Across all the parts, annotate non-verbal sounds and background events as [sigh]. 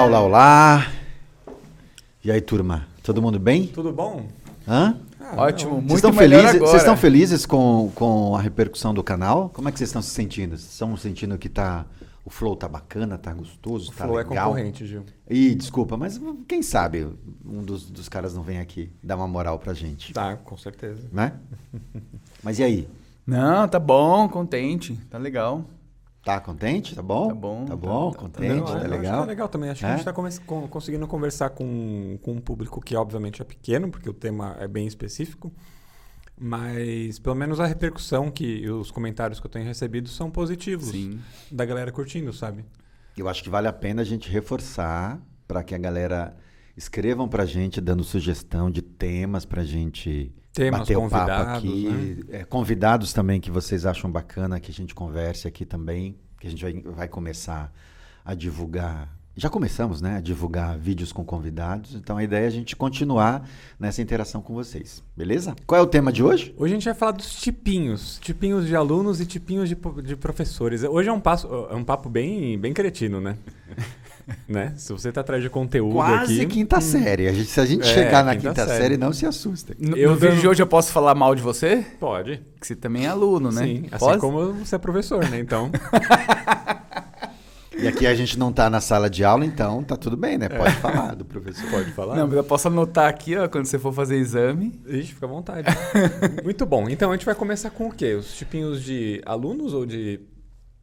Olá, olá, olá. E aí, turma? Todo mundo bem? Tudo bom? Hã? Ah, Ótimo, Vocês muito estão melhor felizes? agora. Vocês estão felizes com, com a repercussão do canal? Como é que vocês estão se sentindo? Vocês estão sentindo que tá o flow tá bacana, tá gostoso, O tá Flow é legal? concorrente, Gil. Ih, desculpa, mas quem sabe um dos, dos caras não vem aqui dar uma moral pra gente, Tá, com certeza. né? [laughs] Mas e aí? Não, tá bom, contente, tá legal. Tá contente? Tá bom? Tá bom, Tá tá- bom? tá- tá contente? Não, Tá, eu acho que legal? é legal também. Acho que É? a gente está conseguindo conversar com, com um público que, obviamente, é pequeno, porque o tema é bem específico. Mas, pelo menos, a repercussão que e os comentários que eu tenho recebido são positivos. Sim. Da galera curtindo, sabe? Eu acho que vale a pena a gente reforçar para que a galera escrevam pra gente dando sugestão de temas pra gente Temas, bater o papo aqui. É, convidados também que vocês acham bacana que a gente converse aqui também, que a gente vai, vai começar a divulgar. Já começamos, né? A divulgar vídeos com convidados. Então a ideia é a gente continuar nessa interação com vocês. Beleza? Qual é o tema de hoje? Hoje a gente vai falar dos tipinhos. Tipinhos de alunos e tipinhos de, de professores. Hoje é um, passo, é um papo bem, bem cretino, né? [laughs] né? Se você tá atrás de conteúdo Quase aqui... quinta série. A gente- se a gente É, chegar na quinta quinta série. série, não se assustem. No, Eu no vídeo de hoje eu posso falar mal de você? Pode. Que você também é aluno, né? Sim, assim Posso? como você é professor, né? Então... [laughs] E aqui a gente não tá na sala de aula, então tá tudo bem, né? Pode falar do professor. Pode falar? Não, mas eu posso anotar aqui, ó, quando você for fazer exame. Ixi, fica à vontade. [laughs] Muito bom. Então a gente vai começar com o quê? Os tipinhos de alunos ou de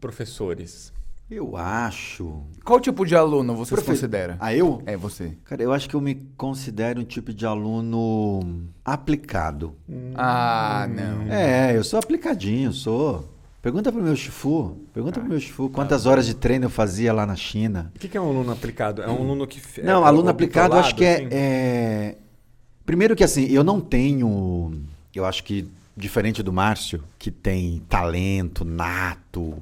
professores? Eu acho. Qual tipo de aluno você Profe- se considera? Ah, eu? É você. Cara, eu acho que eu me considero um tipo de aluno aplicado. Ah, não. É, eu sou aplicadinho, sou. Pergunta pro meu Chifu. Pergunta pro meu Chifu quantas horas de treino eu fazia lá na China. O que que é um aluno aplicado? É um aluno que... f- Não, é aluno aplicado, eu acho que é, assim? é- Primeiro que assim, eu não tenho. Eu acho que, diferente do Márcio, que tem talento nato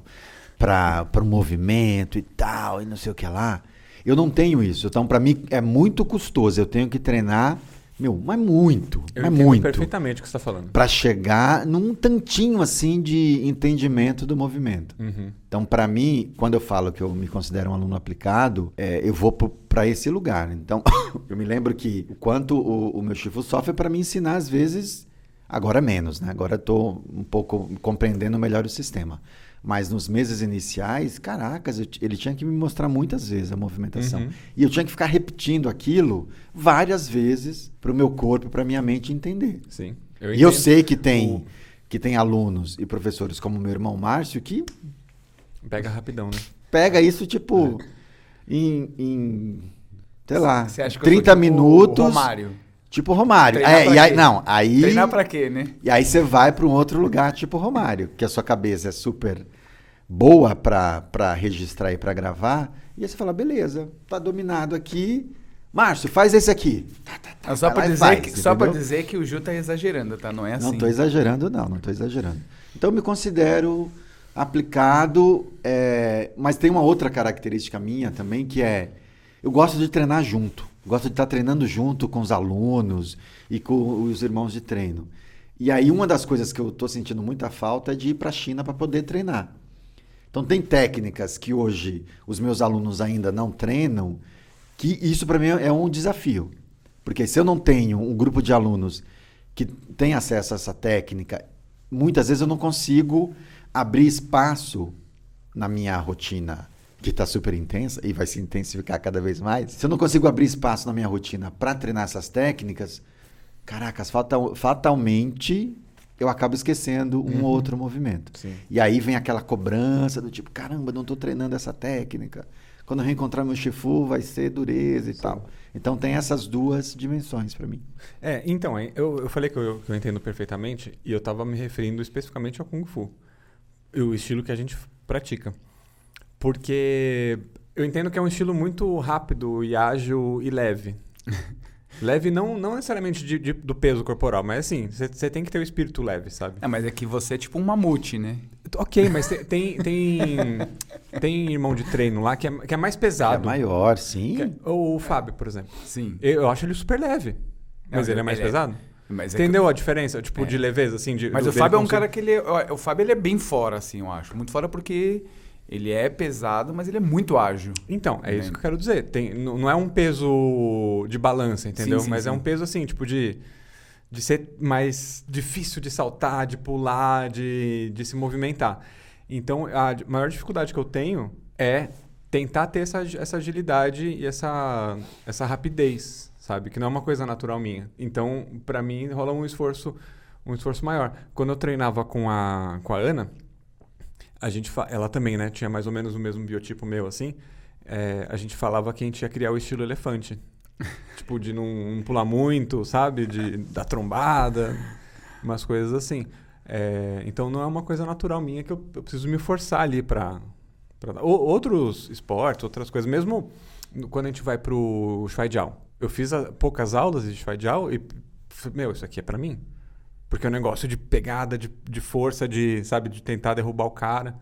para o movimento e tal, e não sei o que lá, eu não tenho isso. Então, para mim, é muito custoso. Eu tenho que treinar, meu, mas muito. Eu mas muito. perfeitamente o que você está falando. Para chegar num tantinho assim de entendimento do movimento. Uhum. Então, para mim, quando eu falo que eu me considero um aluno aplicado, é, eu vou para esse lugar. Então, [coughs] eu me lembro que o quanto o, o meu chifu sofre para me ensinar, às vezes, agora menos, né? Agora estou um pouco compreendendo melhor o sistema. Mas nos meses iniciais, caracas, eu ele tinha que me mostrar muitas vezes a movimentação. Uhum. E eu tinha que ficar repetindo aquilo várias vezes para o meu corpo, para minha mente entender. Sim. e eu sei que tem, O- que tem alunos e professores como meu irmão Márcio que Pega rapidão, né? pega isso, tipo, em, em, sei lá, Você acha que eu 30 sou tipo minutos. Romário. Tipo Romário. Treinar É, pra e aí, quê? não, aí. Treinar pra quê, né? E aí você vai para um outro lugar, tipo Romário, que a sua cabeça é super boa para registrar e para gravar. E aí você fala, beleza, tá dominado aqui. Aparte, faz esse aqui. Ah, Só e dizer, faz, que, só dizer que o Ju tá exagerando, tá? Não é assim. Não estou exagerando, não, não estou exagerando. Então eu me considero aplicado, é, mas tem uma outra característica minha também, que é eu gosto de treinar junto. Gosto de estar treinando junto com os alunos e com os irmãos de treino. E aí uma das coisas que eu estou sentindo muita falta é de ir para a China para poder treinar. Então tem técnicas que hoje os meus alunos ainda não treinam, que isso para mim é um desafio. Porque se eu não tenho um grupo de alunos que tem acesso a essa técnica, muitas vezes eu não consigo abrir espaço na minha rotina, que está super intensa e vai se intensificar cada vez mais. Se eu não consigo abrir espaço na minha rotina para treinar essas técnicas, caracas, fatal, fatalmente eu acabo esquecendo um ou outro movimento. Sim. E aí vem aquela cobrança do tipo, caramba, não estou treinando essa técnica. Quando eu reencontrar meu chifu, vai ser dureza e tal. Então tem essas duas dimensões para mim. É, então, eu, eu falei que eu, que eu entendo perfeitamente e eu estava me referindo especificamente ao Kung Fu. O estilo que a gente pratica. Porque eu entendo que é um estilo muito rápido e ágil e leve. [laughs] leve não, não necessariamente de- de- do peso corporal, mas assim, você tem que ter o espírito leve, sabe? É, mas é que você é tipo um mamute, né? Ok, mas te- tem, tem, [laughs] tem irmão de treino lá que é, que é mais pesado. É maior, sim. É- o Fábio, por exemplo. Sim. Eu, eu acho ele super leve. Mas Não, ele é mais ele é- pesado? É Entendeu a diferença? Tipo, É. de leveza, assim? De, Mas o Fábio é um cara que ele. é- O Fábio ele é bem fora, assim, eu acho. Muito fora porque ele é pesado, mas ele é muito ágil. Então, é Né? isso que eu quero dizer. Tem, não é um peso de balança, entendeu? Sim, sim, Mas é sim. um peso assim, tipo de, de ser mais difícil de saltar, de pular, de, de se movimentar. Então, a maior dificuldade que eu tenho é tentar ter essa, essa agilidade e essa, essa rapidez, sabe? Que não é uma coisa natural minha. Então, pra mim, rola um esforço, um esforço maior. Quando eu treinava com a, com a Ana, a gente fa- ela também, né? Tinha mais ou menos o mesmo biotipo meu, assim. É, a gente falava que a gente ia criar o estilo elefante. [laughs] tipo, de não, não pular muito, sabe? De dar trombada, umas coisas assim. É, então não é uma coisa natural minha que eu, eu preciso me forçar ali pra. pra outros esportes, outras coisas, mesmo quando a gente vai pro Schweidjal. Eu fiz a- poucas aulas de Schweidjal e, f- meu, isso aqui é pra mim. Porque é um negócio de pegada, de, de força, de, sabe, de tentar derrubar o cara.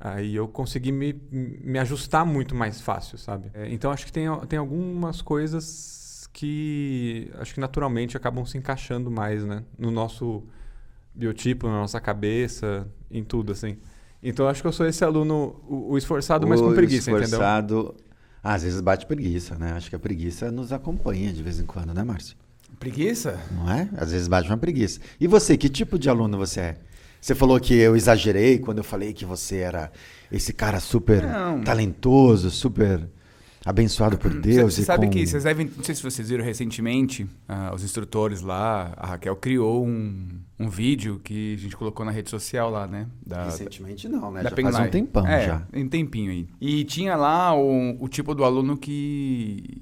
Aí eu consegui me, me ajustar muito mais fácil, sabe? É, então acho que tem, tem algumas coisas que acho que naturalmente acabam se encaixando mais, né? No nosso biotipo, na nossa cabeça, em tudo, assim. Então acho que eu sou esse aluno, o, o esforçado, mas com O preguiça, entendeu? esforçado... Ah, às vezes bate preguiça, né? Acho que a preguiça nos acompanha de vez em quando, né, Márcio? Preguiça? Não é? Às vezes bate uma preguiça. E você, que tipo de aluno você é? Você falou que eu exagerei quando eu falei que você era esse cara super Não. talentoso, super abençoado por Deus. Você sabe com- que, vocês devem, não sei se vocês viram recentemente, ah, os instrutores lá, a Raquel criou um, um vídeo que a gente colocou na rede social lá, né? Da, Recentemente não, né? da Já Penguin faz um tempão é, já. um tempinho aí. E tinha lá o, o tipo do aluno que,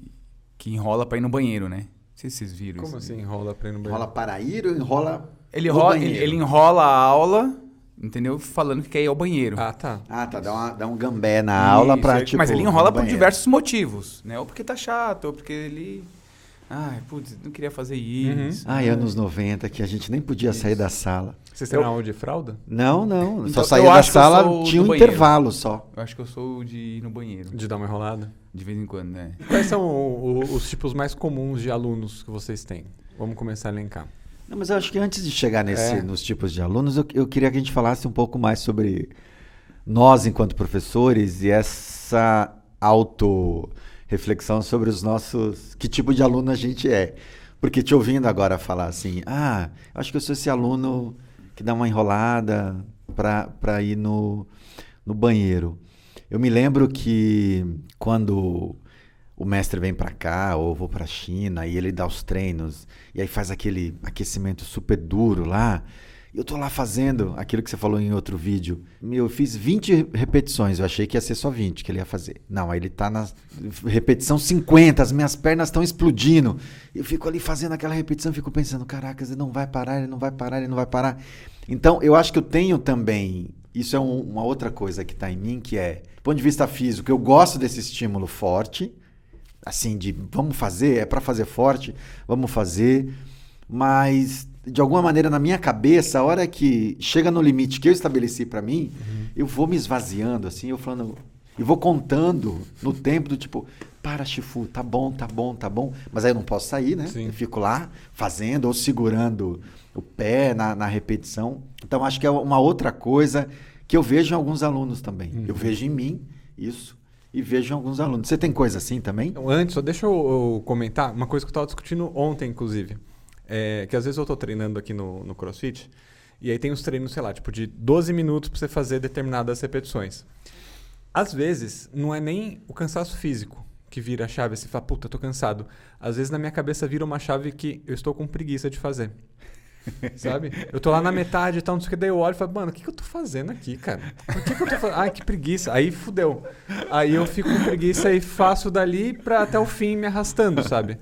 que enrola pra ir no banheiro, né? Sei se vocês viram Como isso. assim enrola pra ir no banheiro? Enrola para ir ou enrola Ele, no enrola, ele, ele enrola a aula, entendeu? Falando que quer ir ao banheiro. Ah, tá. Ah, tá. Dá, uma- dá um gambé na aula Isso, pra, ele- tipo... Mas ele enrola por diversos motivos, né? Ou porque tá chato, ou porque ele... Ai, putz, não queria fazer isso. Ai, anos 90, que a gente nem podia sair da sala. Vocês têm aula de fralda? Não, não. só Então, saía eu da sala, tinha um banheiro. intervalo só. Eu acho que eu sou de ir no banheiro, De dar uma enrolada? de vez em quando, né? Quais são o- o- os tipos mais comuns de alunos que vocês têm? Vamos começar a elencar. Não, mas eu acho que antes de chegar nesse, É. nos tipos de alunos, eu, eu queria que a gente falasse um pouco mais sobre nós enquanto professores e essa auto-reflexão sobre os nossos. que tipo de aluno a gente é. Porque te ouvindo agora falar assim, ah, acho que eu sou esse aluno que dá uma enrolada para ir no, no banheiro. Eu me lembro que quando o mestre vem para cá ou eu vou para a China e ele dá os treinos e aí faz aquele aquecimento super duro lá, eu tô lá fazendo aquilo que você falou em outro vídeo. Eu fiz 20 repetições, eu achei que ia ser só 20 que ele ia fazer. Não, aí ele tá na repetição 50, as minhas pernas estão explodindo. Eu fico ali fazendo aquela repetição, fico pensando, caracas, ele não vai parar, ele não vai parar, ele não vai parar. Então, eu acho que eu tenho também, isso é um- uma outra coisa que está em mim, que é, do ponto de vista físico, eu gosto desse estímulo forte, assim, de vamos fazer, é para fazer forte, vamos fazer, mas de alguma maneira na minha cabeça, a hora que chega no limite que eu estabeleci para mim, eu vou me esvaziando assim, eu falando, e vou contando no tempo do tipo, para Chifu, tá bom, tá bom, tá bom, mas aí eu não posso sair, né? Sim. Eu fico lá fazendo ou segurando o pé na, na repetição. Então acho que é uma outra coisa que eu vejo em alguns alunos também. Eu vejo em mim isso e vejo em alguns alunos. Você tem coisa assim também? Então, antes, só deixa eu, eu comentar uma coisa que eu estava discutindo ontem, inclusive. É, que às vezes eu estou treinando aqui no, no CrossFit e aí tem uns treinos, sei lá, tipo de 12 minutos para você fazer determinadas repetições. Às vezes, não é nem o cansaço físico que vira a chave, você fala, puta, tô cansado. Às vezes na minha cabeça vira uma chave que eu estou com preguiça de fazer. Sabe? Eu tô lá na metade e tal, não sei o que, daí eu olho e falo, mano, o que, que eu tô fazendo aqui, cara? Por que, que eu tô fazendo? Ai, que preguiça. Aí fudeu. Aí eu fico com preguiça e faço dali pra até o fim me arrastando, sabe?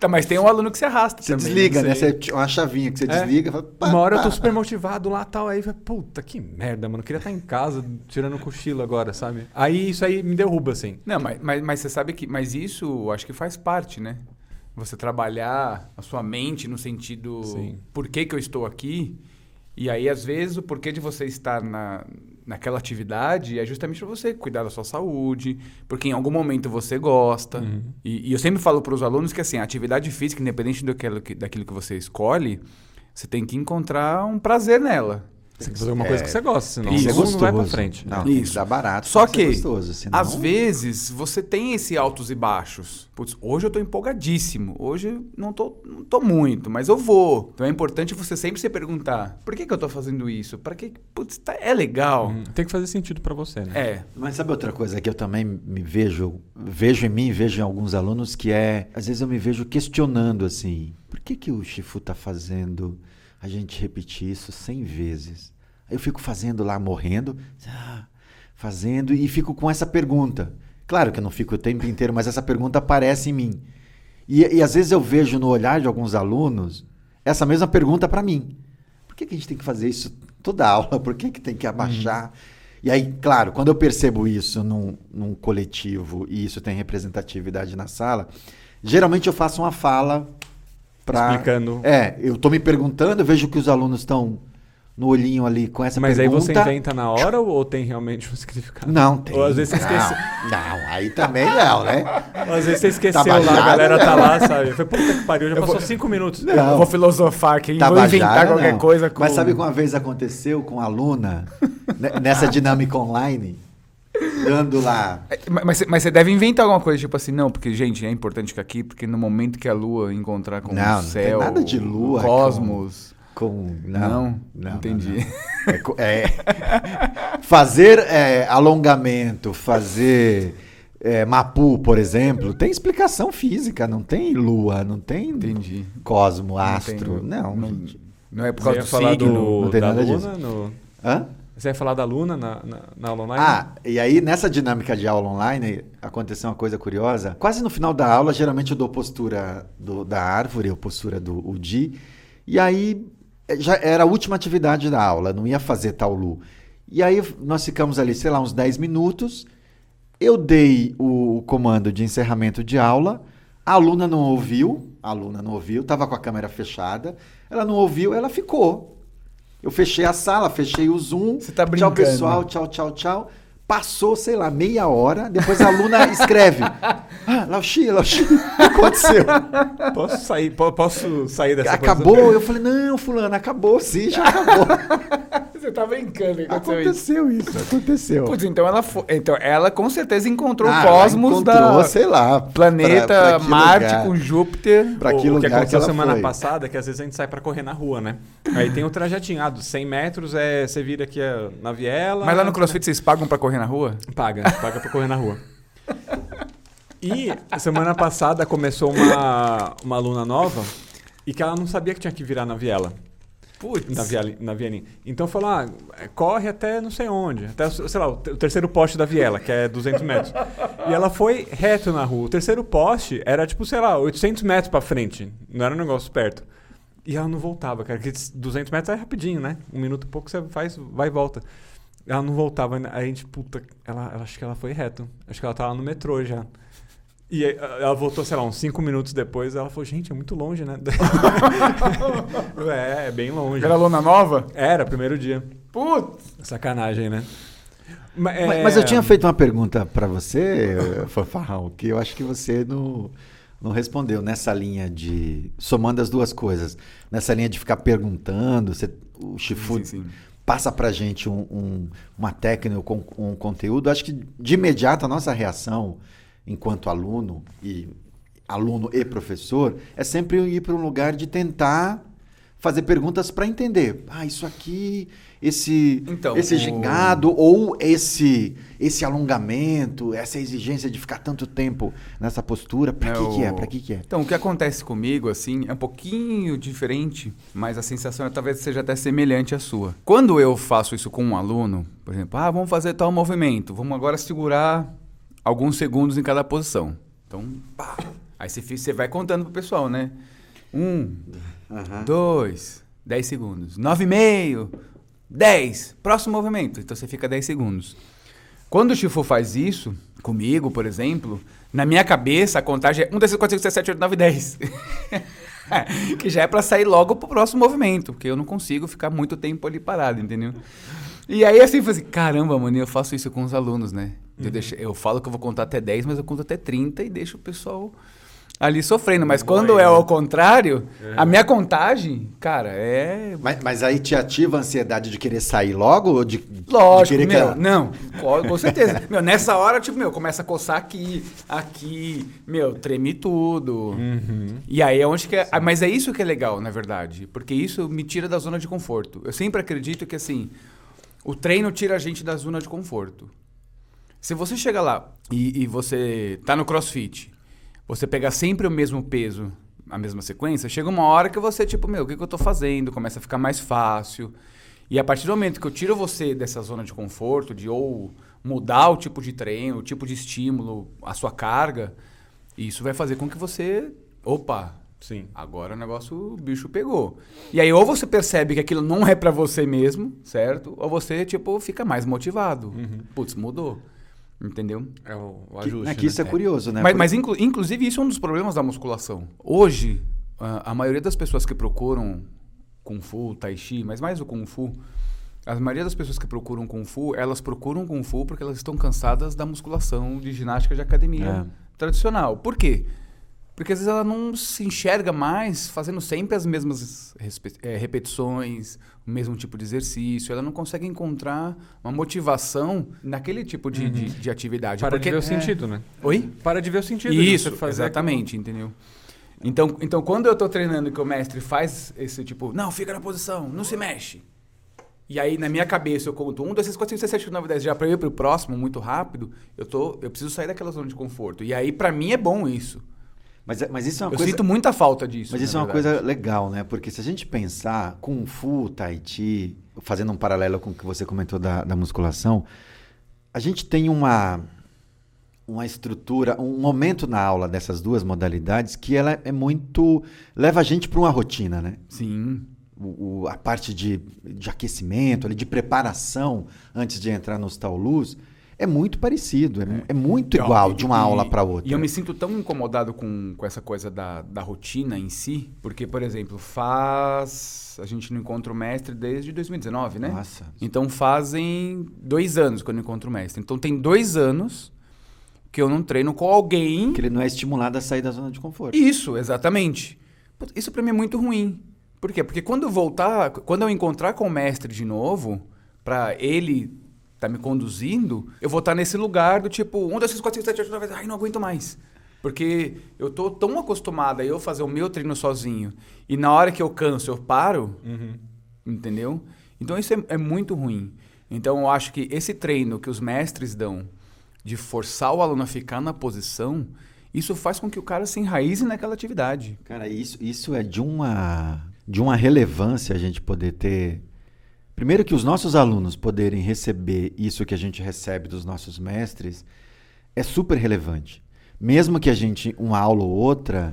Tá, mas tem um aluno que se arrasta Você também. desliga, né? sei. Você, uma chavinha que você É. desliga. Fala, pá, Uma hora eu tô super motivado lá tal, aí vai, puta, que merda, mano. Eu queria estar em casa tirando um cochilo agora, sabe? Aí isso aí me derruba, assim. Não, mas, mas, mas você sabe que. Mas isso eu acho que faz parte, né? Você trabalhar a sua mente no sentido Sim. por que, que eu estou aqui. E aí, às vezes, o porquê de você estar na, naquela atividade é justamente para você cuidar da sua saúde, porque em algum momento você gosta. Uhum. E, e eu sempre falo para os alunos que assim, a atividade física, independente daquilo que, daquilo que você escolhe, você tem que encontrar um prazer nela. Você tem que fazer alguma coisa que você gosta, senão Tem que ser o não vai pra frente. Não, tem que Isso. dar barato. Só que, gostoso, senão... às vezes, você tem esse altos e baixos. Putz, hoje eu tô empolgadíssimo. Hoje não tô, não tô muito, mas eu vou. Então é importante você sempre se perguntar: por que, que eu tô fazendo isso? Para que. Putz, tá- é legal. Hum, Tem que fazer sentido pra você, né? É. Mas sabe outra coisa que eu também me vejo, vejo em mim, vejo em alguns alunos, que é, às vezes eu me vejo questionando assim, por que que o Chifu tá fazendo a gente repetir isso 100 vezes? Eu fico fazendo lá, morrendo, ah, fazendo, e fico com essa pergunta. Claro que eu não fico o tempo inteiro, mas essa pergunta aparece em mim. E, e às vezes eu vejo no olhar de alguns alunos essa mesma pergunta para mim. Por que, que a gente tem que fazer isso toda aula? Por que, que tem que abaixar? E aí, claro, quando eu percebo isso num, num coletivo e isso tem representatividade na sala, geralmente eu faço uma fala para. Explicando. É, eu estou me perguntando, eu vejo que os alunos estão no olhinho ali com essa Mas pergunta. aí você inventa na hora ou, ou tem realmente um [laughs] significado? Não, tem. Ou às vezes você não, esquece. não, aí também não, né? Ou às vezes você esqueceu lá, Tabajara, a galera tá não. lá, sabe? Foi puta que pariu, já Eu passou vou- cinco minutos. Não. Eu vou filosofar aqui, vou Tabajara, inventar qualquer não. coisa com. Mas sabe que uma vez aconteceu com a aluna, ne- nessa dinâmica online, dando lá. É, Mas, mas você- mas deve inventar alguma coisa, tipo assim, não, porque, gente, é importante que aqui, porque no momento que a lua encontrar com Não, o não tem céu, nada de lua o cosmos. Com. Não, Não, entendi. não, não. É é, [laughs] fazer é, alongamento, fazer é, Mapu, por exemplo, tem explicação física, não tem lua, não tem Entendi. cosmo, Não astro. Não, não- gente. Não é por Você causa do falar signo. do, não tem da nada Luna disso. no... Hã? Você ia falar da Luna na, na, na aula online? Ah, e aí nessa dinâmica de aula online aconteceu uma coisa curiosa. Quase no final da aula, geralmente eu dou postura do- da árvore, ou postura do UDI, e aí já era a última atividade da aula, não ia fazer tal Lu. E aí nós ficamos ali, sei lá, uns 10 minutos. Eu dei o, comando de encerramento de aula, a aluna não ouviu, a aluna não ouviu, estava com a câmera fechada, ela não ouviu, ela ficou. Eu fechei a sala, fechei o Zoom. Você tá Tchau, brincando. pessoal, tchau, tchau, tchau. Passou, sei lá, meia hora, depois a aluna [laughs] escreve. Ah, Lauxi, Lauxi, o que aconteceu? Posso sair, po- posso sair dessa Acabou? posição? Eu falei, não, fulano, acabou sim, já acabou. [laughs] Você tá brincando que aconteceu isso. aconteceu isso, aconteceu. Putz, então ela foi, então ela com certeza encontrou Ah, o cosmos encontrou, da sei lá, planeta pra- pra que Marte lugar. com Júpiter. Pra que o que lugar que aconteceu ela semana foi? passada é que às vezes a gente sai pra correr na rua, né? Aí tem o trajetinho, ah, dos 100 metros é, você vira aqui é, na viela. Mas lá no CrossFit vocês pagam pra correr na rua? Paga, paga pra correr na rua. E semana passada começou uma, uma aluna nova e que ela não sabia que tinha que virar na viela. Putz. Na, viela, na vielinha. Então falou, ah, corre até não sei onde. Até, sei lá, o te- o terceiro poste da viela, que é 200 metros. E ela foi reto na rua. O terceiro poste era tipo, sei lá, 800 metros pra frente. Não era um negócio perto. E ela não voltava, cara. Porque 200 metros é rapidinho, né? Um minuto e pouco você faz, vai e volta. Ela não voltava. Aí a gente, puta, ela, ela- acho que ela foi reto. Acho que ela tava no metrô já. E ela voltou, sei lá, uns 5 minutos depois. Ela falou, gente, é muito longe, né? [laughs] é, é bem longe. Era lona nova? Era, primeiro dia. Putz. Sacanagem, né? Ma- Mas, é- mas eu tinha feito uma pergunta para você, [laughs] Fanfarrão, que eu acho que você não, não respondeu nessa linha de. somando as duas coisas. Nessa linha de ficar perguntando, você- o Chifu Sim, sim. passa pra gente um- um- uma técnica com um conteúdo. Acho que de imediato a nossa reação, enquanto aluno e aluno e professor, é sempre ir para um lugar de tentar fazer perguntas para entender. Ah, isso aqui, esse Então, esse o- gingado ou esse esse alongamento, essa exigência de ficar tanto tempo nessa postura, para que, que é? o- Para que que é? Então, o que acontece comigo, assim, é um pouquinho diferente, mas a sensação é, talvez seja até semelhante à sua. Quando eu faço isso com um aluno, por exemplo, ah, vamos fazer tal movimento, vamos agora segurar alguns segundos em cada posição. Então, pá. Aí você, vai contando pro pessoal, né? Um, dois, dez segundos. Nove e meio, dez. Próximo movimento. Então você fica dez segundos. Quando o Chifu faz isso, comigo, por exemplo, na minha cabeça a contagem é 1, 2, 3, 4, 5, 6, 7, 8, 9, 10. que já é pra sair logo pro próximo movimento, porque eu não consigo ficar muito tempo ali parado, entendeu? E aí assim, eu falei assim, caramba, mano, eu faço isso com os alunos, né? Eu, deixo- eu falo que eu vou contar até 10, mas eu conto até 30 e deixo o pessoal... ali sofrendo. Mas quando é ao contrário, a minha contagem, cara, é. Mas, mas aí te ativa a ansiedade de querer sair logo? Ou de, Lógico, de querer que meu, ela- não, com, [laughs] com certeza. meu, nessa hora, tipo, meu, começa a coçar aqui, aqui, meu, treme tudo. E aí é onde que é, ah, mas é isso que é legal, na verdade, porque isso me tira da zona de conforto. Eu sempre acredito que assim, o treino tira a gente da zona de conforto. Se você chega lá e, e você tá no CrossFit, você pegar sempre o mesmo peso, a mesma sequência, chega uma hora que você, tipo, meu, o que, que eu tô fazendo? Começa a ficar mais fácil. E a partir do momento que eu tiro você dessa zona de conforto, de ou mudar o tipo de treino, o tipo de estímulo, a sua carga, isso vai fazer com que você. Opa! Sim. Agora o negócio, o bicho pegou. E aí, ou você percebe que aquilo não é pra você mesmo, certo? Ou você, tipo, fica mais motivado. Putz, mudou. Entendeu? É o, o Que, ajuste. é que isso é né? curioso, né? Mas, mas inclu- inclusive, isso é um dos problemas da musculação. Hoje, a, a maioria das pessoas que procuram Kung Fu, Tai Chi, mas mais o Kung Fu, a maioria das pessoas que procuram Kung Fu, elas procuram Kung Fu porque elas estão cansadas da musculação de ginástica de academia É. tradicional. Por quê? Porque às vezes ela não se enxerga mais fazendo sempre as mesmas eh, repetições, o mesmo tipo de exercício. Ela não consegue encontrar uma motivação naquele tipo de, de, de atividade. Para porque, de ver o é. sentido, né? Oi? Para de ver o sentido. Isso, exatamente, entendeu? Então, então, quando eu tô treinando que o mestre faz esse tipo, não, fica na posição, não se mexe. E aí, na minha cabeça, eu conto 1, 2, 3, 4, 5, 6, 7, 8, 9, 10. Já pra eu ir pro próximo muito rápido, eu, tô, eu preciso sair daquela zona de conforto. E aí, pra mim, é bom isso. Mas, é- mas isso é uma eu coisa. sinto muita falta disso. Mas isso é uma verdade. coisa legal, né? Porque se a gente pensar Kung Fu, Tai Chi, fazendo um paralelo com o que você comentou da, da musculação, a gente tem uma, uma estrutura, um momento na aula dessas duas modalidades que ela é muito. leva a gente para uma rotina, né? Sim. O, o- a parte de, de aquecimento, ali, de preparação antes de entrar nos taulus, é muito parecido, é, é muito igual de uma E- aula para outra. E eu me sinto tão incomodado com, com essa coisa da, da rotina em si, porque, por exemplo, faz. A gente não encontra o mestre desde 2019, né? Nossa. Então fazem dois anos que eu não encontro o mestre. Então tem dois anos que eu não treino com alguém. Que ele não é estimulado a sair da zona de conforto. Isso, exatamente. Isso pra mim é muito ruim. Por quê? Porque quando eu voltar, quando eu encontrar com o mestre de novo, pra ele tá me conduzindo, eu vou estar nesse lugar do tipo, 1, 2, 3, 4, 5, 7, 8, 9, 10, ai, não aguento mais. Porque eu tô tão acostumado a eu fazer o meu treino sozinho, e na hora que eu canso, eu paro, entendeu? Então isso é, é muito ruim. Então eu acho que esse treino que os mestres dão de forçar o aluno a ficar na posição, isso faz com que o cara se enraize naquela atividade. Cara, isso, isso é de uma, de uma relevância a gente poder ter. Primeiro, que os nossos alunos poderem receber isso que a gente recebe dos nossos mestres é super relevante. Mesmo que a gente, uma aula ou outra,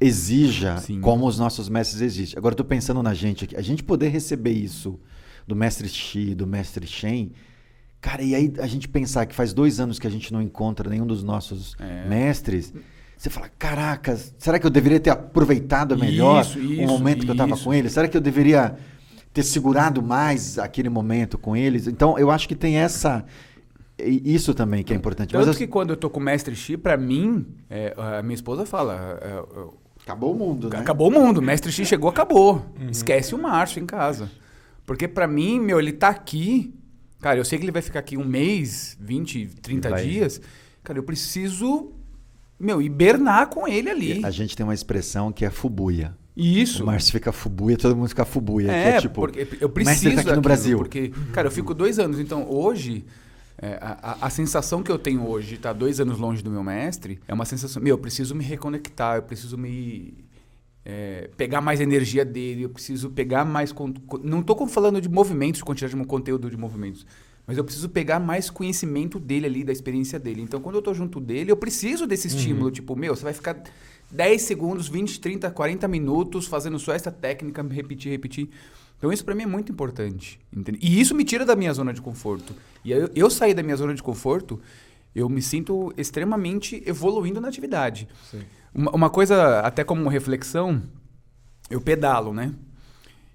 exija Sim. como os nossos mestres exigem. Agora, tô pensando na gente aqui. A gente poder receber isso do mestre Xi, do mestre Shen. Cara, e aí a gente pensar que faz dois anos que a gente não encontra nenhum dos nossos É. mestres. Você fala, caracas, será que eu deveria ter aproveitado melhor Isso, o isso, momento que eu estava isso. com eles? Será que eu deveria ter segurado mais aquele momento com eles? Então, eu acho que tem essa. e- Isso também que é importante. Mas Tanto eu- que quando eu tô com o mestre Xi, pra mim, é, a minha esposa fala, é, é, acabou o mundo, né? acabou o mundo, o mestre Xi chegou, acabou. Esquece o Márcio em casa. Porque pra mim, meu, ele tá aqui, cara, eu sei que ele vai ficar aqui um mês, 20, 30 Vai. dias. Cara, eu preciso, meu, hibernar com ele ali. A gente tem uma expressão que é fubuia. Isso. O Márcio fica fubuia, todo mundo fica fubuia. É, é tipo, porque eu o preciso tá aqui no Brasil. Porque, cara, eu fico dois anos. Então, hoje, é, a, a- sensação que eu tenho hoje de estar dois anos longe do meu mestre é uma sensação... Meu, eu preciso me reconectar, eu preciso me... é, pegar mais energia dele, eu preciso pegar mais... con- con- Não estou falando de movimentos, quantidade de conteúdo de movimentos. Mas eu preciso pegar mais conhecimento dele ali, da experiência dele. Então, quando eu tô junto dele, eu preciso desse estímulo. Tipo, meu, você vai ficar 10 segundos, 20, 30, 40 minutos fazendo só essa técnica, repetir, repetir. Então, isso pra mim é muito importante. entende? E isso me tira da minha zona de conforto. E eu, eu sair da minha zona de conforto, eu me sinto extremamente evoluindo na atividade. Uma, uma coisa, até como reflexão, eu pedalo, né?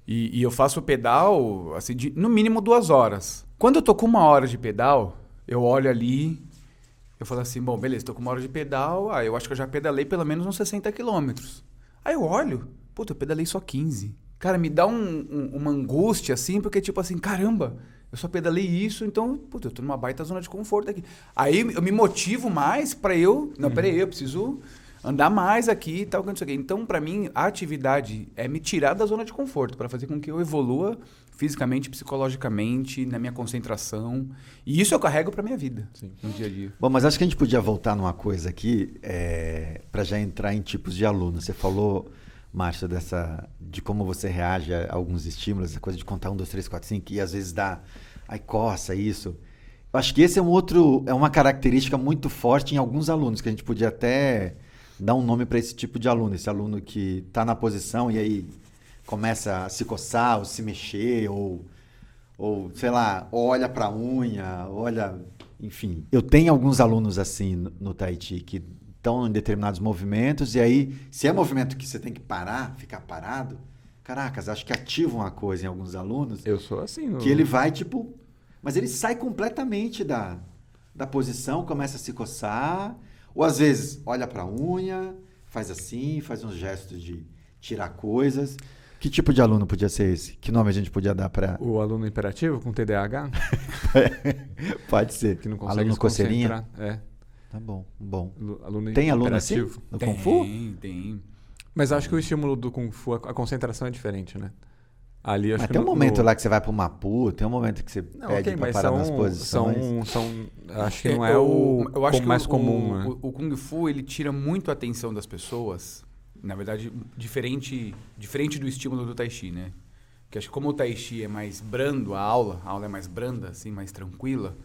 E, e eu faço pedal, assim, de, no mínimo duas horas. Quando eu tô com uma hora de pedal, eu olho ali, Eu falo assim, bom, beleza, tô com uma hora de pedal, ah, eu acho que eu já pedalei pelo menos uns 60 quilômetros. Aí eu olho, puta, eu pedalei só 15. Cara, me dá um, um, uma angústia, assim, porque tipo assim, caramba, eu só pedalei isso, então, puta, eu tô numa baita zona de conforto aqui. Aí eu me motivo mais para eu, não, uhum. peraí, eu preciso andar mais aqui e tal, não sei o quê. Então, para mim, a atividade é me tirar da zona de conforto, para fazer com que eu evolua fisicamente, psicologicamente, na minha concentração. E isso eu carrego para minha vida, Sim. no dia a dia. Bom, mas acho que a gente podia voltar numa coisa aqui, é, para já entrar em tipos de aluno. Você falou, Márcia, dessa, de como você reage a alguns estímulos, essa coisa de contar um, dois, três, quatro, cinco, e às vezes dá, aí coça isso. Eu acho que esse é um outro, é uma característica muito forte em alguns alunos, que a gente podia até dar um nome para esse tipo de aluno, esse aluno que está na posição e aí começa a se coçar ou se mexer ou ou sei lá, olha para a unha, olha, enfim. Eu tenho alguns alunos assim no, no Tahiti que estão em determinados movimentos e aí, se é movimento que você tem que parar, ficar parado, caracas, acho que ativa uma coisa em alguns alunos. Eu sou assim, no... que ele vai tipo, mas ele sai completamente da da posição, começa a se coçar, ou às vezes olha para a unha, faz assim, faz uns gestos de tirar coisas. Que tipo de aluno podia ser esse? Que nome a gente podia dar para. O aluno imperativo com TDAH? [laughs] Pode ser. Que não consegue aluno se coceirinha? É. Tá bom, bom. Aluno tem aluno assim no tem, Kung Fu? Tem, tem. Mas acho que o estímulo do Kung Fu, a concentração é diferente, né? Ali, acho mas tem um no, momento no... lá que você vai para o Mapu, tem um momento que você não, pede okay, para parar são, nas posições. São, são, acho que não é, é o, eu acho mais o, comum. O, né? o, o Kung Fu ele tira muito a atenção das pessoas na verdade, diferente, diferente do estímulo do Tai Chi, né? Porque acho que como o Tai Chi é mais brando, a aula, a aula é mais branda, assim, mais tranquila,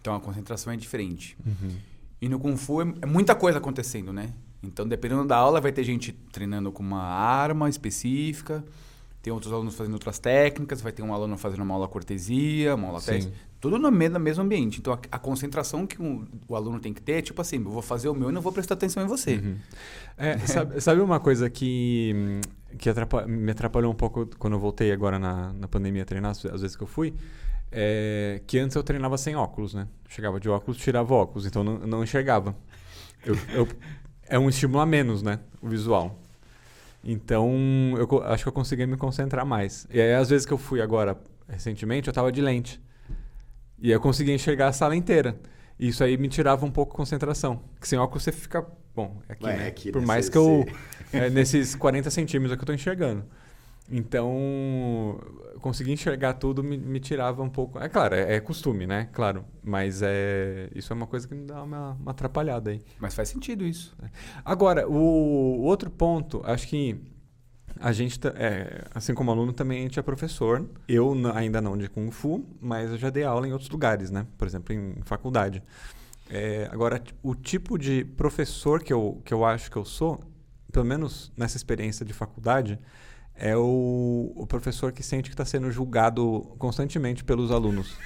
então a concentração é diferente. Uhum. E no Kung Fu é, é muita coisa acontecendo, né? Então, dependendo da aula, vai ter gente treinando com uma arma específica, tem outros alunos fazendo outras técnicas, vai ter um aluno fazendo uma aula cortesia, uma aula teste. Tudo no mesmo ambiente. Então, a, a concentração que um, o aluno tem que ter é tipo assim, eu vou fazer o meu e não vou prestar atenção em você. Uhum. É, sabe, sabe, uma coisa que, que atrapalha, me atrapalhou um pouco quando eu voltei agora na, na pandemia a treinar, às vezes que eu fui, é que antes eu treinava sem óculos, né? Chegava de óculos, tirava óculos, então não, não enxergava. Eu, eu, é um estímulo a menos, né? O visual. Então, eu acho que eu consegui me concentrar mais. E aí, às vezes que eu fui agora, recentemente, eu tava de lente. E eu conseguia enxergar a sala inteira. E isso aí me tirava um pouco a concentração. Porque sem óculos você fica. Bom, é aqui, Ué, né? Aqui, Por né? mais que eu. É, nesses 40 centímetros é que eu tô enxergando. Então, conseguir enxergar tudo me, me, tirava um pouco. É claro, é, é, costume, né? Claro. Mas é, isso é uma coisa que me dá uma, uma atrapalhada aí. Mas faz sentido isso. Agora, o, o outro ponto, acho que a gente, é, assim como aluno, também a gente é professor. Eu ainda não de Kung Fu, mas eu já dei aula em outros lugares, né? Por exemplo, em faculdade. É, agora, o tipo de professor que eu, que eu acho que eu sou, pelo menos nessa experiência de faculdade, é o, o professor que sente que está sendo julgado constantemente pelos alunos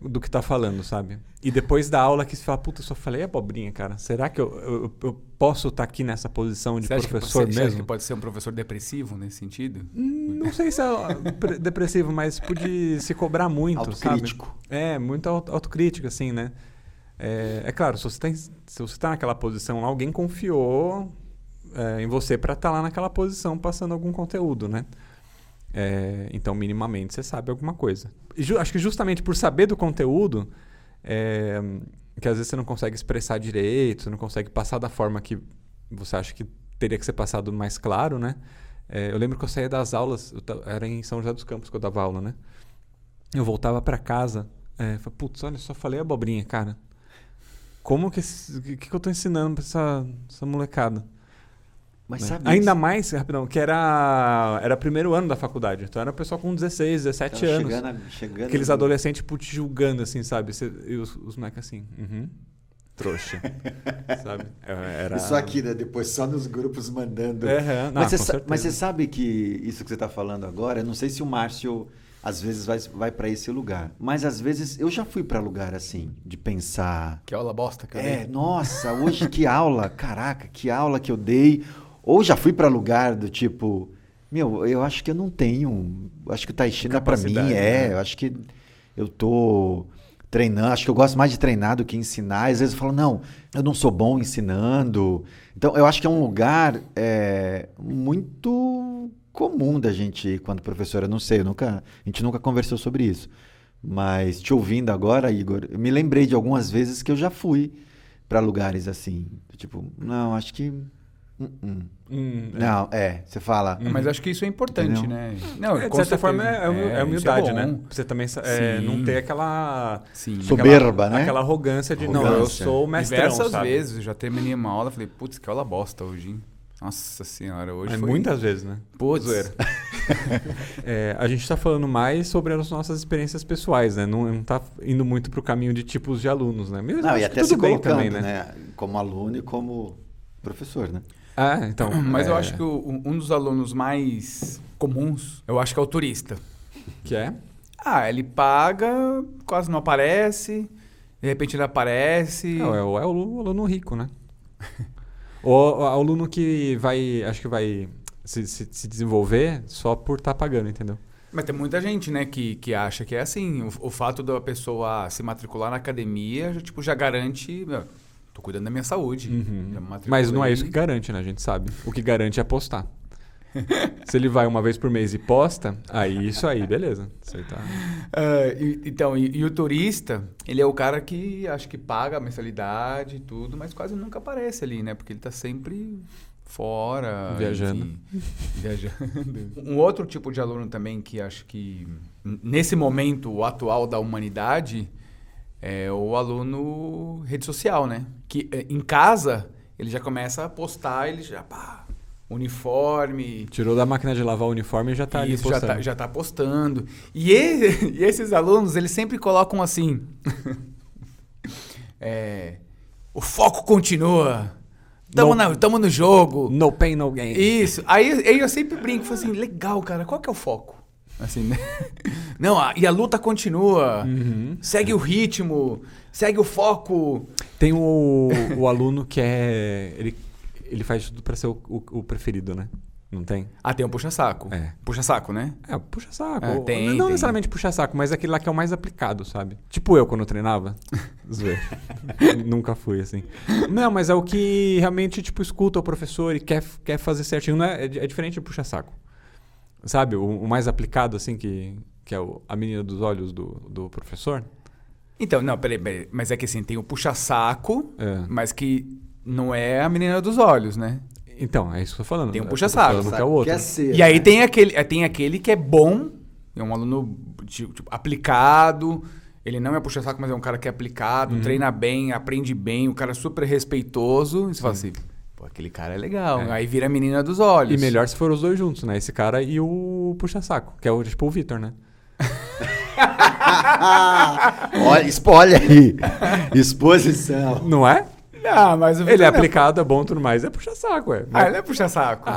do que está falando, sabe? E depois da aula que se fala, puta, eu só falei abobrinha, cara. Será que eu, eu, eu posso estar tá aqui nessa posição de você professor que, mesmo? Você acha que pode ser um professor depressivo nesse sentido? Hum, não sei se é depressivo, mas pode se cobrar muito, autocrítico. sabe? É, muito autocrítica, assim, né? É, é claro, se você está naquela posição, alguém confiou é, em você para estar tá lá naquela posição passando algum conteúdo, né? É, então, minimamente, você sabe alguma coisa. E acho que justamente por saber do conteúdo, é, que às vezes você não consegue expressar direito, não consegue passar da forma que você acha que teria que ser passado mais claro, né? É, eu lembro que eu saía das aulas, era em São José dos Campos que eu dava aula, né? Eu voltava para casa, é, falei, putz, olha, só falei abobrinha, cara. Como que, que, que eu tô ensinando pra essa, essa molecada? Mas né? sabe Ainda isso? mais, rapidão, que era, era primeiro ano da faculdade. Então era o pessoal com 16, 17 então, anos. Chegando, chegando aqueles no... adolescentes, tipo, te julgando, assim, sabe? e os, os moleques assim, uhum, trouxa. [laughs] sabe? É, era... Isso aqui, né? Depois só nos grupos mandando. É, não, mas, você, mas você sabe que isso que você está falando agora, eu não sei se o Márcio às vezes vai, vai para esse lugar. Mas às vezes eu já fui para lugar assim, de pensar. Que aula bosta, cara. É, nossa, hoje que aula, caraca, que aula que eu dei. Ou já fui para lugar do tipo, meu, eu acho que eu não tenho, acho que o Tai Chi não é para mim, é, né? eu acho que eu tô treinando. Acho que eu gosto mais de treinar do que ensinar. Às vezes eu falo, não, eu não sou bom ensinando. Então, eu acho que é um lugar é, muito comum da gente ir quando professora. Não sei, nunca, a gente nunca conversou sobre isso. Mas te ouvindo agora, Igor, eu me lembrei de algumas vezes que eu já fui para lugares assim. Tipo, não, acho que. Uh -uh. Hum, é. Não, é, você fala. Mas acho que isso é importante, Entendeu? né? Não, É, de certa certeza. forma é, é é humildade, bom. né? Você também é, não ter aquela. Sim. Soberba, aquela, né? Aquela arrogância de, não, eu Arrogância. sou o mestrão, Diversas sabe? vezes eu já terminei uma aula e falei, putz, que aula bosta hoje, hein? Nossa senhora, hoje Mas foi... muitas vezes, né? Putz. Zoeira. [laughs] É, a gente está falando mais sobre as nossas experiências pessoais, né? Não, não tá indo muito pro caminho de tipos de alunos, né? Mesmo Não, e até tudo se colocando, também, né? né? Como aluno e como professor, né? Ah, então. [clears throat] Mas eu é, acho que o- um dos alunos mais comuns, eu acho que é o turista. Que é? Ah, ele paga, quase não aparece, de repente ele aparece. Não, é, o, é o aluno rico, né? [laughs] o, o aluno que vai, acho que vai se, se, se desenvolver só por estar pagando, entendeu? Mas tem muita gente, né, que, que acha que é assim. O, o fato da pessoa se matricular na academia, já, tipo, já garante. "Meu, Tô cuidando da minha saúde. Uhum. Mas não é matriculei." isso que garante, né? A gente sabe. O que garante é postar. [laughs] Se ele vai uma vez por mês e posta, aí isso aí, beleza. Tá. E- então, e, e o turista, ele é o cara que acho que paga a mensalidade e tudo, mas quase nunca aparece ali, né? Porque ele tá sempre fora. Viajando. enfim, viajando. [laughs] Um outro tipo de aluno também que acho que, nesse momento atual da humanidade, é o aluno rede social, né? Que eh, em casa, ele já começa a postar, ele já, pá, uniforme, Tirou da máquina de lavar o uniforme e já tá ali isso, já postando. tá, já tá postando. E, e- [laughs] e esses alunos, eles sempre colocam assim. [laughs] é, o foco continua. Tamo, No- na- tamo no jogo. No pain, no gain. Isso. Aí, aí eu sempre brinco, falo assim, legal, cara, qual que é o foco? Assim, né? [laughs] Não, a- e a luta continua. Uhum. Segue o ritmo, segue o foco. Tem o, o aluno que é. Ele, ele faz tudo pra ser o, o- o preferido, né? Não tem? Ah, tem um puxa-saco. É. Puxa-saco, né? É, puxa saco. É, tem, não tem. necessariamente puxa saco, mas aquele lá que é o mais aplicado, sabe? Tipo eu quando eu treinava. [laughs] Zoeira. Nunca fui assim. Não, mas é o que realmente, tipo, escuta o professor e quer, quer fazer certinho. Não é, é, é diferente de puxa saco. Sabe? O, o mais aplicado, assim, que, que é o- a menina dos olhos do, do professor. Então, não, peraí, peraí. Mas é que assim, tem o puxa-saco, É. mas que não é a menina dos olhos, né? Então, é isso que eu tô falando. Tem um puxa-saco. que é o outro. Ser, E aí né? tem aquele, é, tem aquele que é bom, é um aluno tipo, tipo, aplicado, ele não é puxa-saco, mas é um cara que é aplicado, Uhum. treina bem, aprende bem, o cara é super respeitoso. E você fala assim, pô, aquele cara é legal. É. Aí vira a menina dos olhos. E melhor se for os dois juntos, né? Esse cara e o puxa-saco, que é o, tipo o Vitor, né? [laughs] Olha, spoiler aí. Exposição. Não é? Ah, mas o Ele é não aplicado, é bom e tudo mais. É puxa-saco, é. Ah, ele é puxa-saco. [laughs]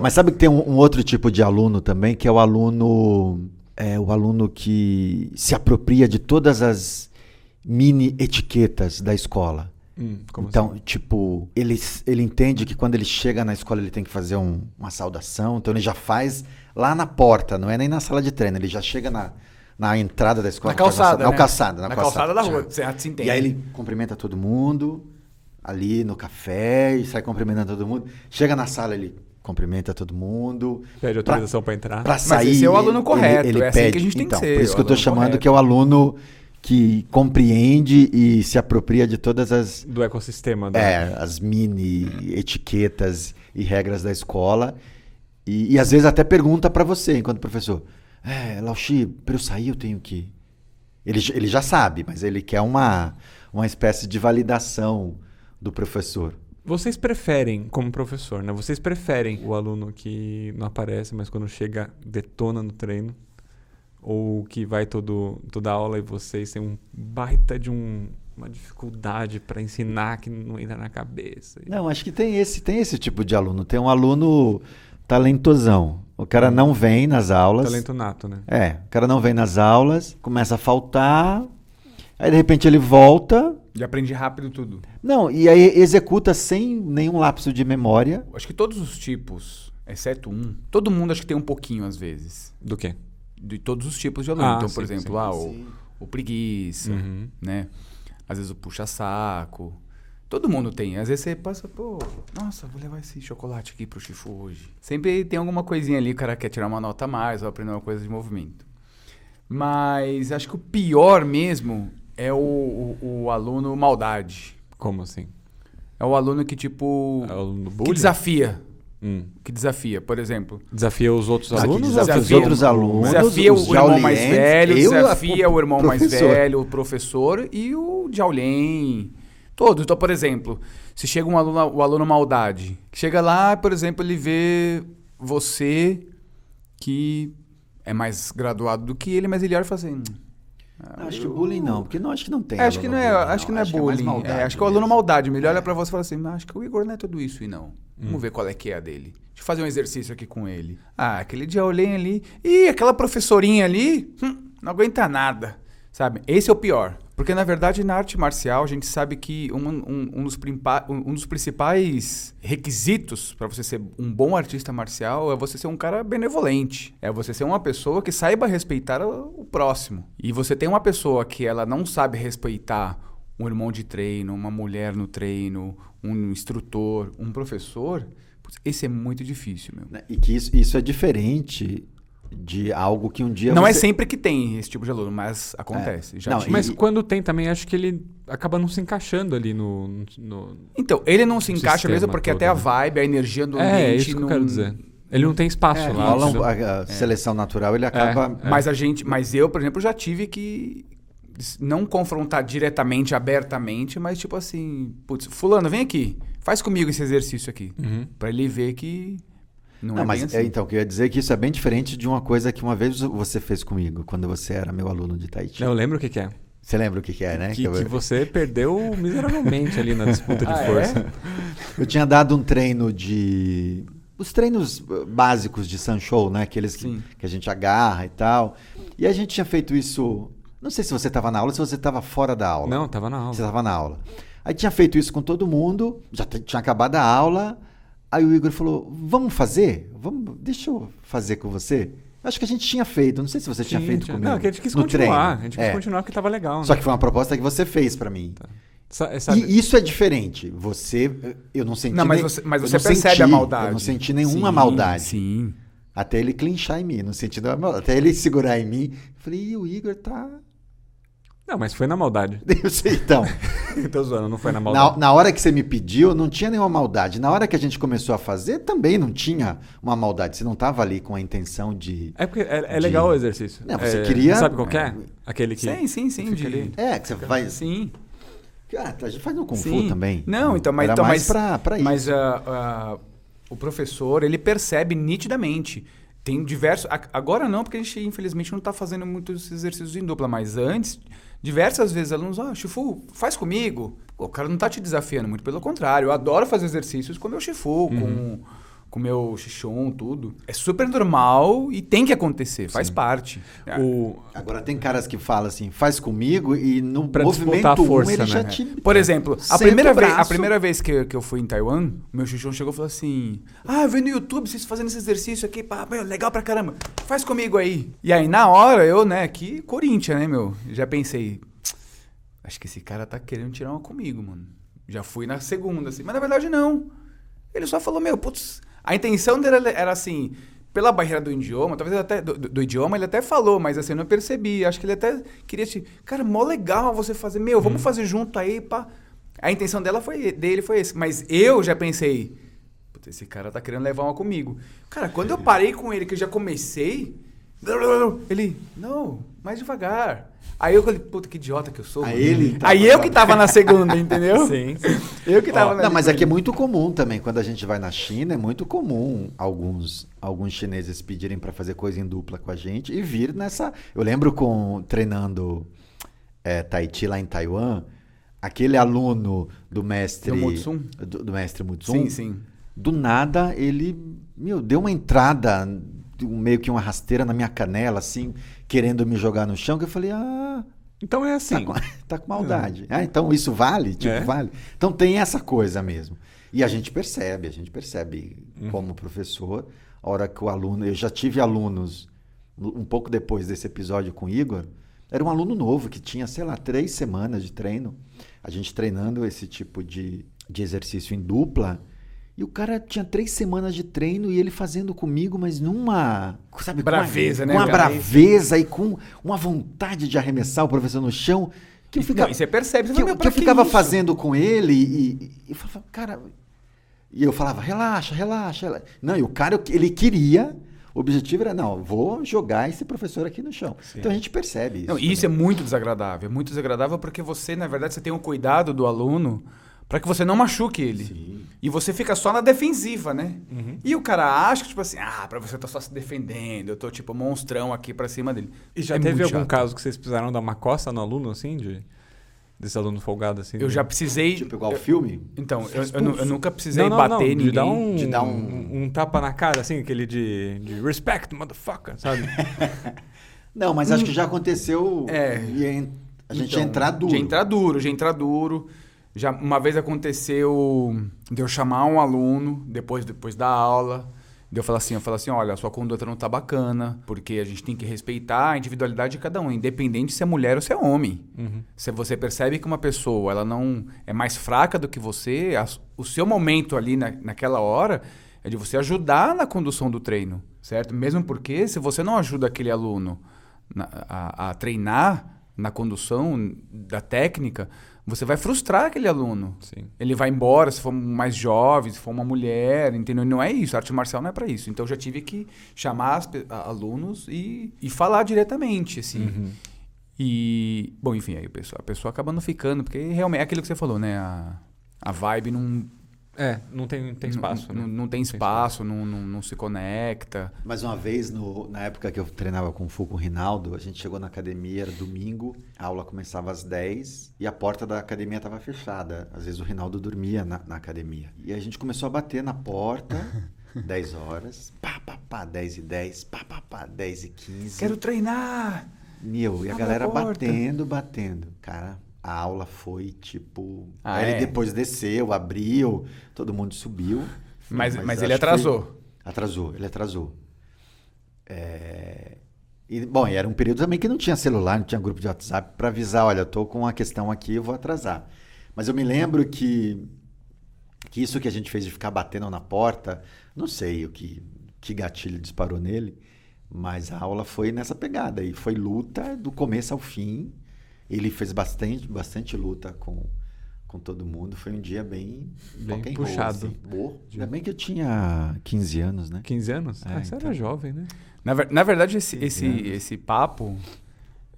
Mas sabe que tem um, um outro tipo de aluno também, que é o aluno. É o aluno que se apropria de todas as mini etiquetas da escola. Hum, como então, assim? tipo, ele, ele entende que quando ele chega na escola ele tem que fazer um- uma saudação, então ele já faz lá na porta, não é nem na sala de treino, ele já chega na, na entrada da escola. Na calçada, Na né? calçada, na, Na calçada da rua, Tchau. certo, se entende. E aí ele cumprimenta todo mundo, ali no café, e sai cumprimentando todo mundo. Chega na sala, ele cumprimenta todo mundo. Pede autorização pra entrar. Pra sair. esse é o aluno ele- correto, Ele, é assim pede. que a gente tem que então, ser, Por isso que eu tô aluno chamando correto. que é o aluno que compreende e se apropria de todas as, Do ecossistema. Da... é, as mini etiquetas e regras da escola. E, e às vezes até pergunta pra você, enquanto professor: É, Lauchi, pra eu sair eu tenho que. Ele, ele já sabe, mas ele quer uma, uma espécie de validação do professor. Vocês preferem, como professor, né? Vocês preferem o aluno que não aparece, mas quando chega detona no treino? Ou que vai todo, toda aula e vocês têm um baita de um, uma dificuldade pra ensinar que não entra na cabeça? Não, acho que tem esse, tem esse tipo de aluno. Tem um aluno talentosão. O cara não vem nas aulas. Talento nato, né? É, o cara não vem nas aulas, começa a faltar, aí de repente ele volta. Já aprendi rápido tudo. Não, e aí executa sem nenhum lapso de memória. Acho que todos os tipos, exceto um, todo mundo acho que tem um pouquinho às vezes. Do quê? De todos os tipos de aluno. Ah, então, sim, por exemplo, sim. ah, o, Sim. o preguiça, Uhum. né? Às vezes o puxa-saco. Todo mundo tem. Às vezes você passa, pô, nossa, vou levar esse chocolate aqui pro Chifu hoje. Sempre tem alguma coisinha ali, o cara quer tirar uma nota a mais ou aprender uma coisa de movimento. Mas acho que o pior mesmo é o, o, o aluno maldade. Como assim? É o aluno que, tipo, É o aluno que desafia. Hum. Que desafia, por exemplo. Desafia os outros Ah, que alunos? desafia os outros alunos. Desafia os o irmão mais velho, eu, desafia o o irmão mais professor. velho, o professor e o Jaulém. Todos. Então, por exemplo, se chega um aluno, o aluno maldade, chega lá, por exemplo, ele vê você que é mais graduado do que ele, mas ele olha e fala assim. "Ah, Acho que eu- bullying não, porque não acho que não tem. É, acho que não é, bullying, acho que não é mais bullying. É, maldade acho que é o aluno maldade. Ele olha pra você e fala assim: "Mas acho que o Igor não é tudo isso e não. Hum. Vamos ver qual é que é a dele. Deixa eu fazer um exercício aqui com ele. Ah, aquele dia olhei ali. Ih, aquela professorinha ali, hum, não aguenta nada. Sabe? Esse é o pior. Porque, na verdade, na arte marcial, a gente sabe que um, um- um dos, um- dos principais requisitos para você ser um bom artista marcial é você ser um cara benevolente. É você ser uma pessoa que saiba respeitar o, próximo. E você tem uma pessoa que ela não sabe respeitar um irmão de treino, uma mulher no treino, um instrutor, um professor, esse é muito difícil, meu. Né, E que isso, isso é diferente de algo que um dia Não é você- sempre que tem esse tipo de aluno, mas acontece. Já Não. Mas E- quando tem também, acho que ele acaba não se encaixando ali no. no- Então, ele não se encaixa mesmo porque todo, até a né? vibe, a energia do É, ambiente isso que eu não... quero dizer. Ele não tem espaço É, lá. rola a, a seleção natural, ele acaba. É. Mas a gente, mas eu, por exemplo, já tive que não confrontar diretamente, abertamente, mas tipo assim, putz, fulano, vem aqui, faz comigo esse exercício aqui, Uhum. Pra ele ver que não, Não, é mas é, assim. então, eu queria dizer que isso é bem diferente de uma coisa que uma vez você fez comigo, quando você era meu aluno de Tahiti. Eu lembro o que, que é. Você lembra o que, que é, né? Que, eu, que você perdeu miseravelmente ali na disputa de Ah, é? força. eu tinha dado um treino de. Os treinos básicos de Sanshou, né? Aqueles que, que a gente agarra e tal. E a gente tinha feito isso. Não sei se você estava na aula ou se você estava fora da aula. Não, tava na aula. Você estava na aula. Aí tinha feito isso com todo mundo, já tinha acabado a aula. Aí o Igor falou: Vamos fazer? Vamos, deixa eu fazer com você. Acho que a gente tinha feito, não sei se você tinha, feito tinha. comigo. Não, que a gente quis continuar. treino. A gente quis É. continuar porque tava legal. Só né? que foi uma proposta que você fez pra mim. Sa- sabe- E isso é diferente. Você, eu não senti. Não, mas você, mas você não percebe senti, a maldade. Eu não senti nenhuma Sim, maldade. Sim. Até ele clinchar em mim, no sentido. Até ele segurar em mim. Eu falei, Ih, o Igor tá. Não, mas foi na maldade. [laughs] Eu sei, então. [laughs] Tô zoando, não foi na maldade. Na, na hora que você me pediu, não tinha nenhuma maldade. Na hora que a gente começou a fazer, também não tinha uma maldade. Você não estava ali com a intenção de. É porque é, é De- legal o exercício. Não, você É, queria- Sabe qual que é? Aquele que. Sim, sim, sim. de- ali. É, que você vai. Sim. Ah, a gente faz no Kung Fu Sim. também. Não, então, mas, Era então, mais mas, pra, pra isso. mas ah, ah, o professor, ele percebe nitidamente. Tem diversos. Agora não, porque a gente, infelizmente, não está fazendo muitos exercícios em dupla, mas antes, diversas vezes alunos, ah, Chifu, faz comigo. O cara não está te desafiando, muito pelo contrário. Eu adoro fazer exercícios com meu Chifu, com com o meu Xixon, tudo. É super normal e tem que acontecer, faz parte. O, Agora tem caras que falam assim, faz comigo e no Pra movimento a 1 força, ele né? já te... Por exemplo, a primeira, vez, a primeira vez que, que eu fui em Taiwan, o meu Xuxão chegou e falou assim: Ah, eu vi no YouTube vocês fazendo esse exercício aqui, pá, meu, legal pra caramba, faz comigo aí. E aí, na hora, eu, né, aqui, Corinthians, né, meu? Já pensei, acho que esse cara tá querendo tirar uma comigo, mano. Já fui na segunda, assim, mas na verdade não. Ele só falou, meu, putz, a intenção dele era assim. Pela barreira do idioma, talvez até. Do, do- do idioma ele até falou, mas assim, eu não percebi. Acho que ele até queria te. Cara, mó legal você fazer. Meu, vamos fazer junto aí, pá. A intenção dela foi, dele foi esse. Mas eu já pensei. Putz, esse cara tá querendo levar uma comigo. Cara, quando eu parei com ele, que eu já comecei. Ele, não, mais devagar. Aí eu falei, puta, que idiota que eu sou. Aí mano. ele tava- Aí eu que tava na segunda, entendeu? [laughs] sim. [laughs] Eu que tava na Não, mas aqui é muito comum também. Quando a gente vai na China, é muito comum alguns, alguns chineses pedirem para fazer coisa em dupla com a gente e vir nessa. Eu lembro com treinando é, Tai Chi lá em Taiwan, aquele aluno do mestre. Do Mutsum? Do, do mestre Mutsum. Sim, sim. Do nada, ele, meu, deu uma entrada, meio que uma rasteira na minha canela, assim, querendo me jogar no chão, que eu falei, ah, Então é tá assim. com, [laughs] tá com maldade. Ah, então isso vale? Tipo, É. vale. Então tem essa coisa mesmo. E a gente percebe, a gente percebe Uhum. como professor, a hora que o aluno. Eu já tive alunos um pouco depois desse episódio com o Igor, era um aluno novo que tinha, sei lá, três semanas de treino. A gente treinando esse tipo de, de exercício em dupla. E o cara tinha três semanas de treino e ele fazendo comigo, mas numa. Sabe, braveza, com né? Com uma braveza e com uma vontade de arremessar o professor no chão. Que eu ficava, Não, e você percebe, você que, fala, eu- "Meu, que eu ficava isso?" fazendo com ele e, e, e eu falava, cara. E eu falava, relaxa, relaxa, relaxa. Não, e o cara, ele queria. O objetivo era, não, vou jogar esse professor aqui no chão. Então a gente percebe isso. Não, e isso é muito desagradável. É muito desagradável porque você, na verdade, você tem um cuidado do aluno para que você não machuque ele. Sim. E você fica só na defensiva, né? E o cara acha que, tipo assim, ah, pra você tá só se defendendo, eu tô, tipo, monstrão aqui pra cima dele. E já É teve algum chato. caso que vocês precisaram dar uma costa no aluno, assim, de desse aluno folgado, assim? Eu de- já precisei. Tipo, igual o filme? Então, eu, eu eu nunca precisei não, não, bater não, ninguém. de dar um, de dar um- um, um tapa na cara, assim, aquele de, de respect, motherfucker, sabe? [laughs] Não, mas acho que já aconteceu. É. e a gente Então, entrar duro. De entrar duro, de entrar duro. Já uma vez aconteceu de eu chamar um aluno depois, depois da aula. De eu falar assim, eu falar assim, olha, a sua conduta não tá bacana, porque a gente tem que respeitar a individualidade de cada um, independente se é mulher ou se é homem. Uhum. Se você percebe que uma pessoa ela não é mais fraca do que você, a- o seu momento ali na, naquela hora é de você ajudar na condução do treino, certo? Mesmo porque se você não ajuda aquele aluno na- a, a treinar na condução da técnica, você vai frustrar aquele aluno. Sim. Ele vai embora se for mais jovem, se for uma mulher, entendeu? Não é isso. A arte marcial não é para isso. Então eu já tive que chamar as a- alunos e, e falar diretamente, assim. Uhum. E, bom, enfim, aí a pessoa, a pessoa acaba não ficando, porque realmente é aquilo que você falou, né? A, a vibe não, É, não tem, tem espaço, não, né? não, não tem espaço, não, não, não se conecta. Mas uma vez, no- na época que eu treinava Kung Fu com o Rinaldo, a gente chegou na academia, era domingo, a aula começava às 10 e a porta da academia estava fechada. Às vezes o Rinaldo dormia na, na academia. E a gente começou a bater na porta, [laughs] 10 horas, pá, pá, pá, 10 e 10, pá, pá, pá, 10 e 15. Quero treinar! Meu, e a galera batendo, batendo. Cara, a aula foi tipo. Ah, Aí é? ele depois desceu, abriu, todo mundo subiu. Mas, mas, acho ele atrasou. Atrasou, ele atrasou. É, E, bom, e era um período também que não tinha celular, não tinha grupo de WhatsApp para avisar: olha, eu tô com uma questão aqui, eu vou atrasar. Mas eu me lembro que, que isso que a gente fez de ficar batendo na porta, não sei o que, que gatilho disparou nele, mas a aula foi nessa pegada e foi luta do começo ao fim. Ele fez bastante, bastante luta com, com todo mundo. Foi um dia bem, Bem roll, puxado. assim. Boa. Ainda bem que eu tinha 15 anos, né? 15 anos? É, ah, você então. era jovem, né? Na, ver- na verdade, esse, esse, anos. esse papo,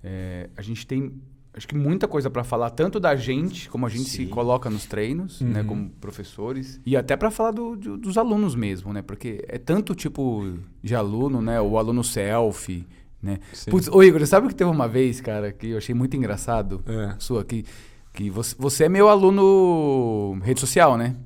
é, a gente tem, acho que muita coisa para falar, tanto da gente, como a gente se Sim. coloca nos treinos, né, Uhum. como professores, e até para falar do- de- dos alunos mesmo, né? Porque é tanto tipo de aluno, né? O aluno selfie, né? Sim. Putz, ô Igor, sabe o que teve uma vez, cara, que eu achei muito engraçado? É. Sua, que, que você, você é meu aluno rede social, né?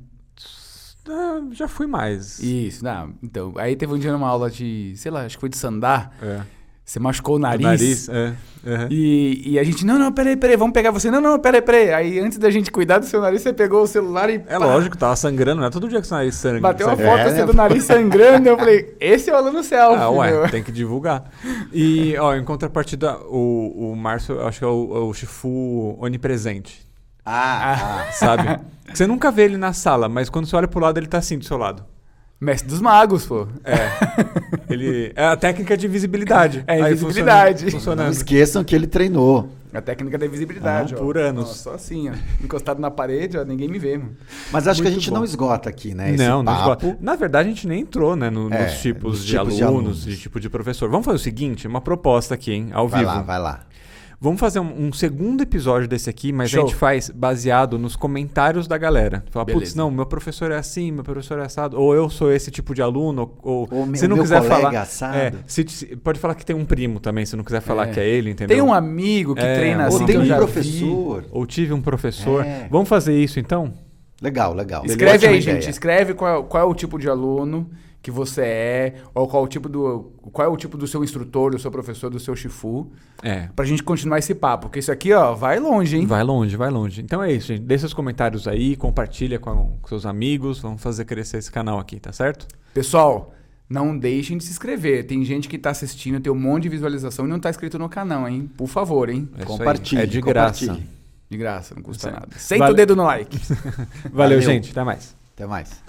Ah, já fui mais. Isso, não, então. Aí teve um dia numa aula de, sei lá, acho que foi de sandar, É. você machucou o O nariz. é. aham. E, e a gente, não, não, peraí, peraí, vamos pegar você. Não, não, peraí, peraí. Aí antes da gente cuidar do seu nariz, você pegou o celular e. É pá, lógico, tava sangrando, não é todo dia que seu nariz sangra. Bateu uma foto É, assim né? do nariz sangrando. eu falei, esse é o aluno selfie. Ah, ué, meu. tem que divulgar. E, ó, em contrapartida, o, o Márcio, eu acho que é o, é o Shifu onipresente, Ah, ah. sabe? Você nunca vê ele na sala, mas quando você olha pro lado, ele tá assim do seu lado. Mestre dos magos, pô. É. Ele, é a técnica de visibilidade. É, invisibilidade. funciona- Não Funcionando. esqueçam que ele treinou. A técnica da invisibilidade, Ah, ó. por anos. Ó, só assim, ó. Encostado na parede, ó, ninguém me vê, mano. Mas acho que a Muito gente bom. não esgota aqui, né? Esse Não, não papo. esgota. Na verdade, a gente nem entrou, né, no- É, nos tipos, nos de, tipos de alunos, alunos. de tipo de professor. Vamos fazer o seguinte, uma proposta aqui, hein, ao Vai vivo. lá, vai lá. Vamos fazer um, um segundo episódio desse aqui, mas Show. a gente faz baseado nos comentários da galera. Fala, putz, Beleza. não, meu professor é assim, meu professor é assado, ou eu sou esse tipo de aluno, ou, Ou se o não meu quiser falar, assado. é, se- se- pode falar que tem um primo também, se não quiser falar É. que é ele, entendeu? Tem um amigo que É, treina ou assim, Ou tem um já vi. professor. Ou tive um professor. É. Vamos fazer isso então? Legal, legal. Escreve Ótima aí, ideia. gente. Escreve qual, qual é o tipo de aluno que você é, ou qual, o tipo do, qual é o tipo do seu instrutor, do seu professor, do seu chifu, É. pra gente continuar esse papo. Porque isso aqui, ó, vai longe, hein? Vai longe, vai longe. Então é isso, gente. Deixa seus comentários aí, compartilha com, com seus amigos. Vamos fazer crescer esse canal aqui, tá certo? Pessoal, não deixem de se inscrever. Tem gente que tá assistindo, tem um monte de visualização e não tá inscrito no canal, hein? Por favor, hein? É. Compartilhe. É de graça. De graça, não custa aí. nada. Senta Vale- o dedo no like. [laughs] Valeu, Valeu. gente. Até mais. Até mais.